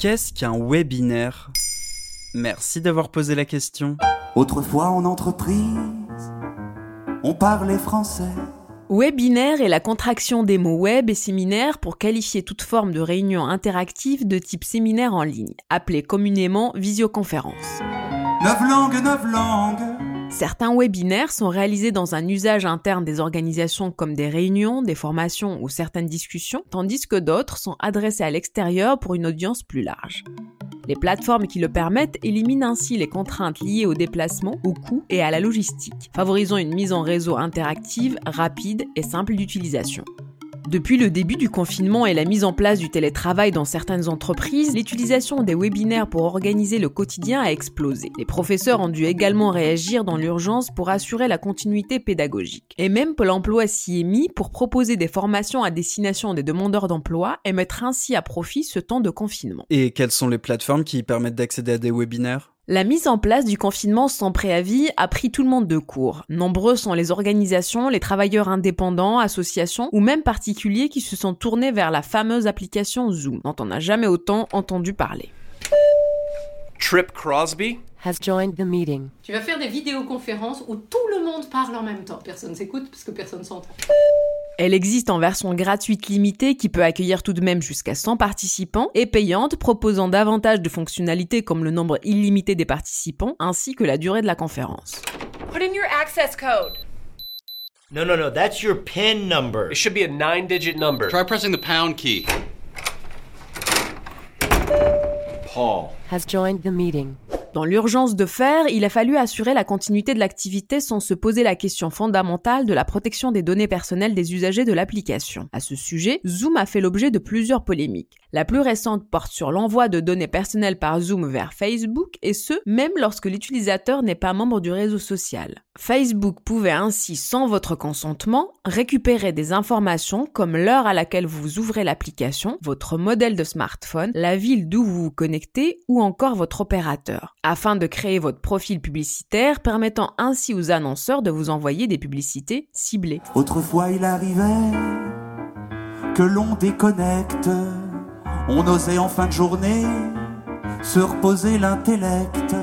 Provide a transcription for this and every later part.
Qu'est-ce qu'un webinaire? Merci d'avoir posé la question. Autrefois en entreprise, on parlait français. Webinaire est la contraction des mots web et séminaire pour qualifier toute forme de réunion interactive de type séminaire en ligne, appelée communément visioconférence. Neuf langues, neuf langues. Certains webinaires sont réalisés dans un usage interne des organisations comme des réunions, des formations ou certaines discussions, tandis que d'autres sont adressés à l'extérieur pour une audience plus large. Les plateformes qui le permettent éliminent ainsi les contraintes liées au déplacement, au coût et à la logistique, favorisant une mise en réseau interactive, rapide et simple d'utilisation. Depuis le début du confinement et la mise en place du télétravail dans certaines entreprises, l'utilisation des webinaires pour organiser le quotidien a explosé. Les professeurs ont dû également réagir dans l'urgence pour assurer la continuité pédagogique. Et même Pôle emploi s'y est mis pour proposer des formations à destination des demandeurs d'emploi et mettre ainsi à profit ce temps de confinement. Et quelles sont les plateformes qui permettent d'accéder à des webinaires? La mise en place du confinement sans préavis a pris tout le monde de court. Nombreux sont les organisations, les travailleurs indépendants, associations ou même particuliers qui se sont tournés vers la fameuse application Zoom, dont on n'a jamais autant entendu parler. Trip Crosby has joined the meeting. Tu vas faire des vidéoconférences où tout le monde parle en même temps. Personne s'écoute parce que personne s'entend. Elle existe en version gratuite limitée qui peut accueillir tout de même jusqu'à 100 participants et payante proposant davantage de fonctionnalités comme le nombre illimité des participants ainsi que la durée de la conférence. Put in your access code. No, no, no, that's your PIN number. It should be a nine digit number. Try pressing the pound key. Paul has joined the meeting. Dans l'urgence de faire, il a fallu assurer la continuité de l'activité sans se poser la question fondamentale de la protection des données personnelles des usagers de l'application. À ce sujet, Zoom a fait l'objet de plusieurs polémiques. La plus récente porte sur l'envoi de données personnelles par Zoom vers Facebook et ce, même lorsque l'utilisateur n'est pas membre du réseau social. Facebook pouvait ainsi, sans votre consentement, récupérer des informations comme l'heure à laquelle vous ouvrez l'application, votre modèle de smartphone, la ville d'où vous vous connectez ou encore votre opérateur, afin de créer votre profil publicitaire permettant ainsi aux annonceurs de vous envoyer des publicités ciblées. Autrefois il arrivait que l'on déconnecte, on osait en fin de journée se reposer l'intellect.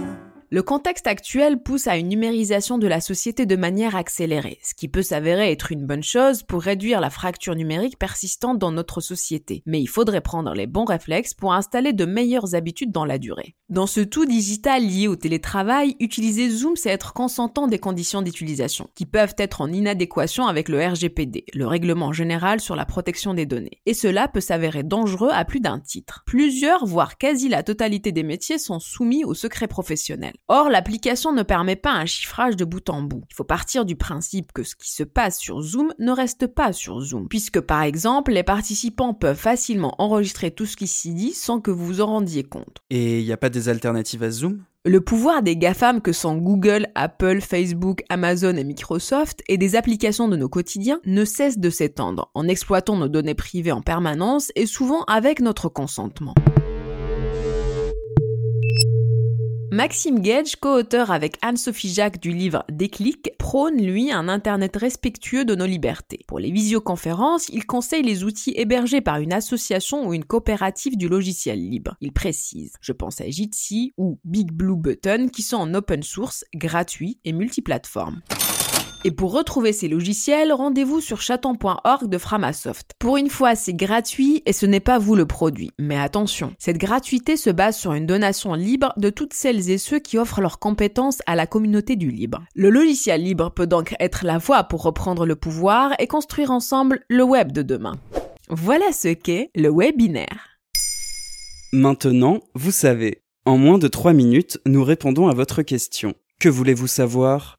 Le contexte actuel pousse à une numérisation de la société de manière accélérée, ce qui peut s'avérer être une bonne chose pour réduire la fracture numérique persistante dans notre société. Mais il faudrait prendre les bons réflexes pour installer de meilleures habitudes dans la durée. Dans ce tout digital lié au télétravail, utiliser Zoom, c'est être consentant des conditions d'utilisation, qui peuvent être en inadéquation avec le RGPD, le règlement général sur la protection des données. Et cela peut s'avérer dangereux à plus d'un titre. Plusieurs, voire quasi la totalité des métiers sont soumis au secret professionnel. Or, l'application ne permet pas un chiffrage de bout en bout. Il faut partir du principe que ce qui se passe sur Zoom ne reste pas sur Zoom, puisque par exemple, les participants peuvent facilement enregistrer tout ce qui s'y dit sans que vous vous en rendiez compte. Et il n'y a pas des alternatives à Zoom? Le pouvoir des GAFAM que sont Google, Apple, Facebook, Amazon et Microsoft et des applications de nos quotidiens ne cesse de s'étendre en exploitant nos données privées en permanence et souvent avec notre consentement. Maxime Gage, co-auteur avec Anne-Sophie Jacques du livre Déclic, prône, lui, un Internet respectueux de nos libertés. Pour les visioconférences, il conseille les outils hébergés par une association ou une coopérative du logiciel libre. Il précise, je pense à Jitsi ou Big Blue Button qui sont en open source, gratuits et multiplateformes. Et pour retrouver ces logiciels, rendez-vous sur chaton.org de Framasoft. Pour une fois, c'est gratuit et ce n'est pas vous le produit. Mais attention, cette gratuité se base sur une donation libre de toutes celles et ceux qui offrent leurs compétences à la communauté du libre. Le logiciel libre peut donc être la voie pour reprendre le pouvoir et construire ensemble le web de demain. Voilà ce qu'est le webinaire. Maintenant, vous savez. En moins de 3 minutes, nous répondons à votre question. Que voulez-vous savoir?